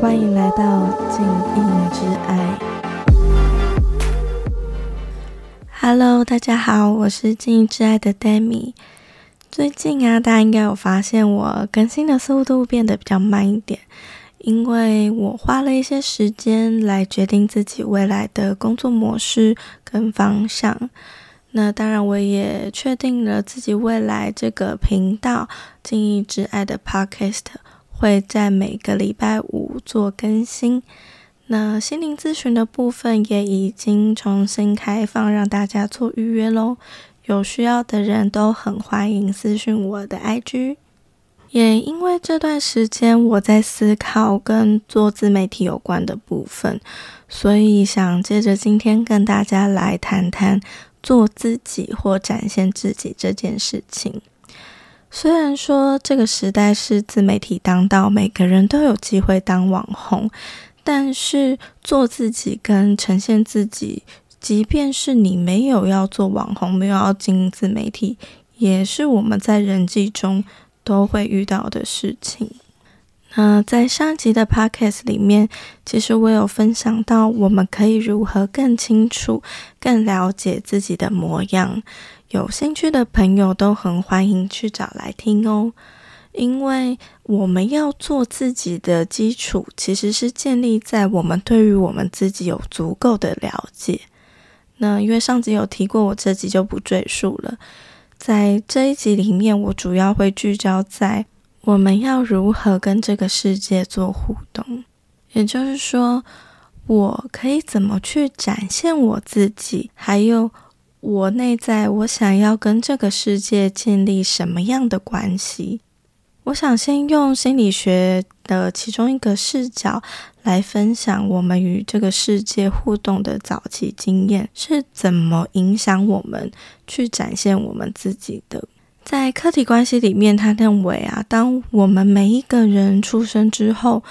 欢迎来到静音之爱。Hello，大家好，我是静音之爱的 Demi。最近啊，大家应该有发现我更新的速度变得比较慢一点，因为我花了一些时间来决定自己未来的工作模式跟方向。那当然，我也确定了自己未来这个频道“静音之爱”的 Podcast 会在每个礼拜五做更新。那心灵咨询的部分也已经重新开放，让大家做预约喽。有需要的人都很欢迎私讯我的 IG。也因为这段时间我在思考跟做自媒体有关的部分，所以想接着今天跟大家来谈谈。做自己或展现自己这件事情，虽然说这个时代是自媒体当道，每个人都有机会当网红，但是做自己跟呈现自己，即便是你没有要做网红，没有要经营自媒体，也是我们在人际中都会遇到的事情。那在上集的 podcast 里面，其实我有分享到，我们可以如何更清楚、更了解自己的模样。有兴趣的朋友都很欢迎去找来听哦。因为我们要做自己的基础，其实是建立在我们对于我们自己有足够的了解。那因为上集有提过，我这集就不赘述了。在这一集里面，我主要会聚焦在。我们要如何跟这个世界做互动？也就是说，我可以怎么去展现我自己？还有，我内在我想要跟这个世界建立什么样的关系？我想先用心理学的其中一个视角来分享我们与这个世界互动的早期经验是怎么影响我们去展现我们自己的。在客体关系里面，他认为啊，当我们每一个人出生之后，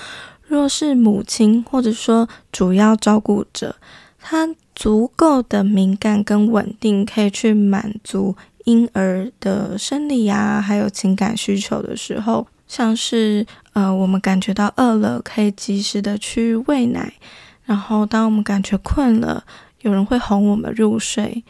若是母亲或者说主要照顾者，他足够的敏感跟稳定，可以去满足婴儿的生理啊，还有情感需求的时候，像是呃，我们感觉到饿了，可以及时的去喂奶，然后当我们感觉困了，有人会哄我们入睡。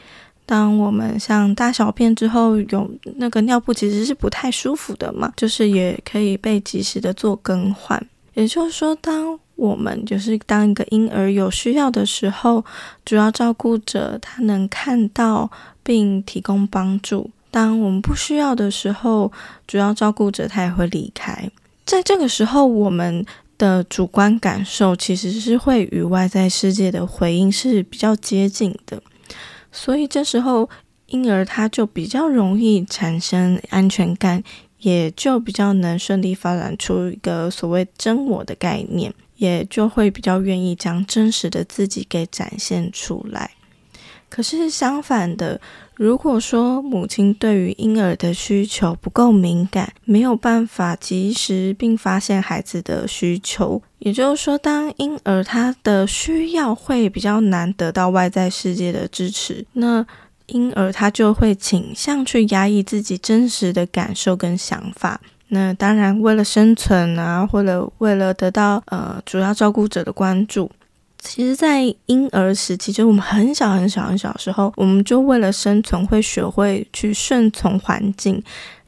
当我们像大小便之后有那个尿布，其实是不太舒服的嘛，就是也可以被及时的做更换。也就是说，当我们就是当一个婴儿有需要的时候，主要照顾者他能看到并提供帮助；当我们不需要的时候，主要照顾者他也会离开。在这个时候，我们的主观感受其实是会与外在世界的回应是比较接近的。所以这时候，婴儿他就比较容易产生安全感，也就比较能顺利发展出一个所谓真我的概念，也就会比较愿意将真实的自己给展现出来。可是相反的，如果说母亲对于婴儿的需求不够敏感，没有办法及时并发现孩子的需求，也就是说，当婴儿他的需要会比较难得到外在世界的支持，那婴儿他就会倾向去压抑自己真实的感受跟想法。那当然，为了生存啊，或者为了得到呃主要照顾者的关注。其实，在婴儿时期，就我们很小很小很小的时候，我们就为了生存，会学会去顺从环境，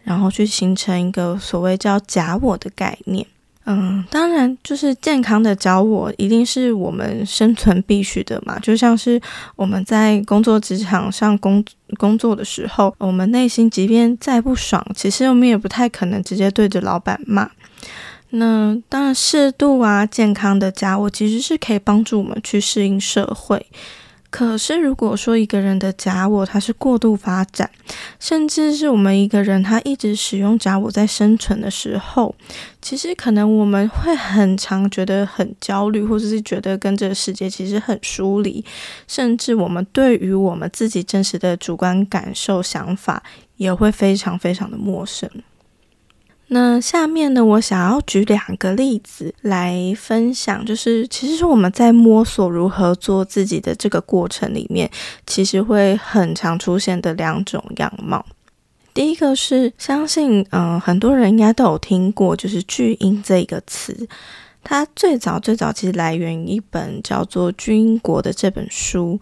然后去形成一个所谓叫假我的概念。嗯，当然，就是健康的找我，一定是我们生存必须的嘛。就像是我们在工作职场上工工作的时候，我们内心即便再不爽，其实我们也不太可能直接对着老板骂。那当然，适度啊，健康的家我其实是可以帮助我们去适应社会。可是，如果说一个人的假我他是过度发展，甚至是我们一个人他一直使用假我在生存的时候，其实可能我们会很常觉得很焦虑，或者是觉得跟这个世界其实很疏离，甚至我们对于我们自己真实的主观感受、想法也会非常非常的陌生。那下面呢，我想要举两个例子来分享，就是其实我们在摸索如何做自己的这个过程里面，其实会很常出现的两种样貌。第一个是相信，嗯，很多人应该都有听过，就是巨婴这个词。它最早最早其实来源于一本叫做《巨婴国》的这本书。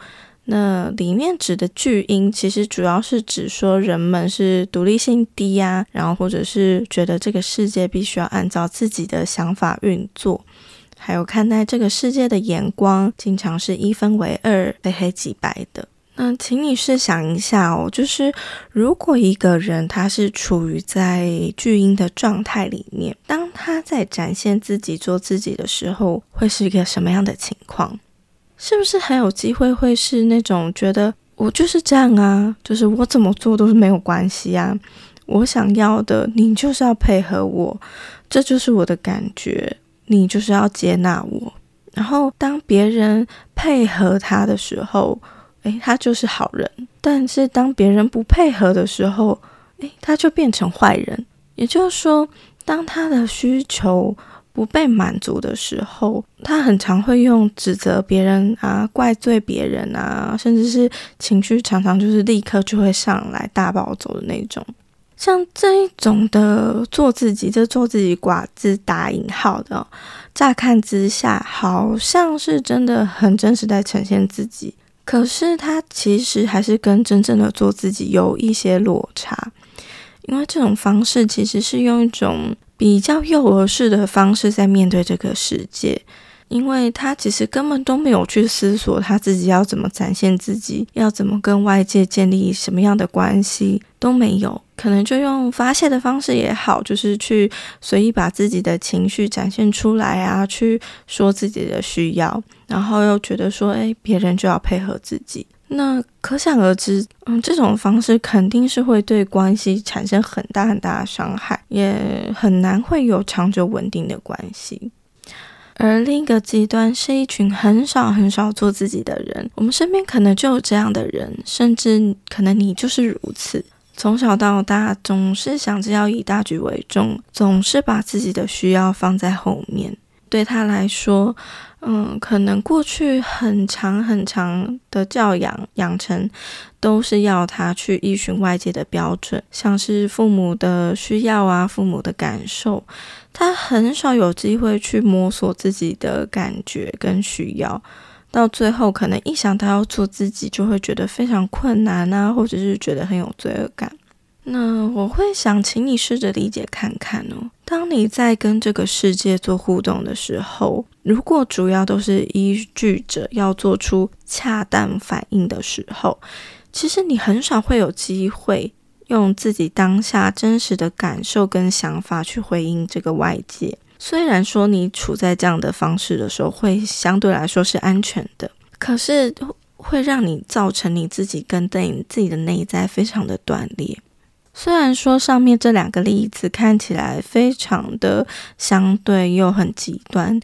那里面指的巨婴，其实主要是指说人们是独立性低呀，然后或者是觉得这个世界必须要按照自己的想法运作，还有看待这个世界的眼光，经常是一分为二、非黑即白的。那请你试想一下哦，就是如果一个人他是处于在巨婴的状态里面，当他在展现自己、做自己的时候，会是一个什么样的情况？是不是还有机会会是那种觉得我就是这样啊，就是我怎么做都是没有关系啊，我想要的你就是要配合我，这就是我的感觉，你就是要接纳我。然后当别人配合他的时候，诶，他就是好人；但是当别人不配合的时候，诶，他就变成坏人。也就是说，当他的需求。不被满足的时候，他很常会用指责别人啊、怪罪别人啊，甚至是情绪常常就是立刻就会上来大暴走的那种。像这一种的做自己，这做自己寡字打引号的，乍看之下好像是真的很真实在呈现自己，可是他其实还是跟真正的做自己有一些落差，因为这种方式其实是用一种。比较幼儿式的方式在面对这个世界，因为他其实根本都没有去思索他自己要怎么展现自己，要怎么跟外界建立什么样的关系都没有，可能就用发泄的方式也好，就是去随意把自己的情绪展现出来啊，去说自己的需要，然后又觉得说，哎，别人就要配合自己。那可想而知，嗯，这种方式肯定是会对关系产生很大很大的伤害，也很难会有长久稳定的关系。而另一个极端是一群很少很少做自己的人，我们身边可能就有这样的人，甚至可能你就是如此。从小到大，总是想着要以大局为重，总是把自己的需要放在后面。对他来说，嗯，可能过去很长很长的教养养成，都是要他去依循外界的标准，像是父母的需要啊，父母的感受，他很少有机会去摸索自己的感觉跟需要，到最后可能一想到要做自己，就会觉得非常困难啊，或者是觉得很有罪恶感。那我会想请你试着理解看看哦。当你在跟这个世界做互动的时候，如果主要都是依据着要做出恰当反应的时候，其实你很少会有机会用自己当下真实的感受跟想法去回应这个外界。虽然说你处在这样的方式的时候，会相对来说是安全的，可是会让你造成你自己跟对你自己的内在非常的断裂。虽然说上面这两个例子看起来非常的相对又很极端，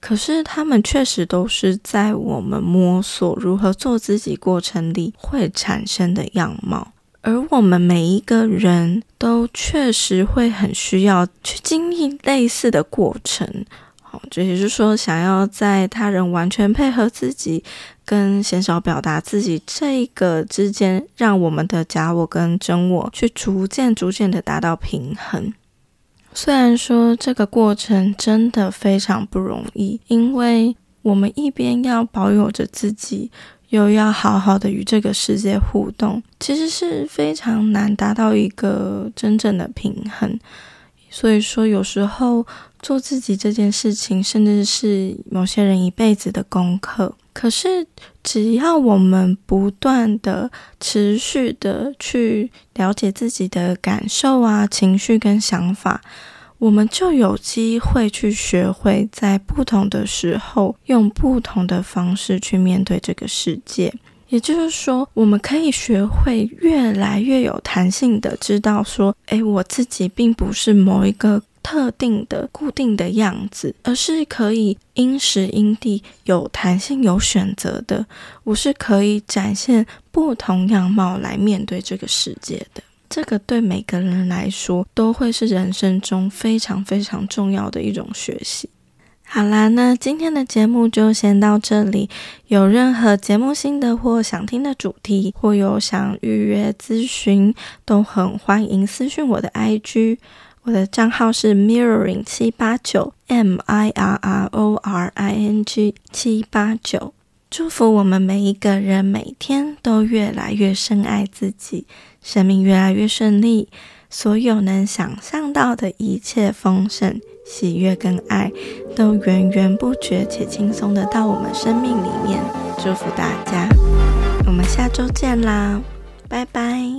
可是他们确实都是在我们摸索如何做自己过程里会产生的样貌，而我们每一个人都确实会很需要去经历类似的过程。好，这也就是说，想要在他人完全配合自己，跟鲜少表达自己这个之间，让我们的假我跟真我去逐渐、逐渐的达到平衡。虽然说这个过程真的非常不容易，因为我们一边要保有着自己，又要好好的与这个世界互动，其实是非常难达到一个真正的平衡。所以说，有时候做自己这件事情，甚至是某些人一辈子的功课。可是，只要我们不断的、持续的去了解自己的感受啊、情绪跟想法，我们就有机会去学会在不同的时候，用不同的方式去面对这个世界。也就是说，我们可以学会越来越有弹性的知道说，诶，我自己并不是某一个特定的固定的样子，而是可以因时因地有弹性、有选择的。我是可以展现不同样貌来面对这个世界的。这个对每个人来说都会是人生中非常非常重要的一种学习。好啦，那今天的节目就先到这里。有任何节目心得或想听的主题，或有想预约咨询，都很欢迎私讯我的 IG。我的账号是 mirroring 七八九 M I R R O R I N G 七八九。祝福我们每一个人每天都越来越深爱自己，生命越来越顺利，所有能想象到的一切丰盛、喜悦跟爱，都源源不绝且轻松的到我们生命里面。祝福大家，我们下周见啦，拜拜。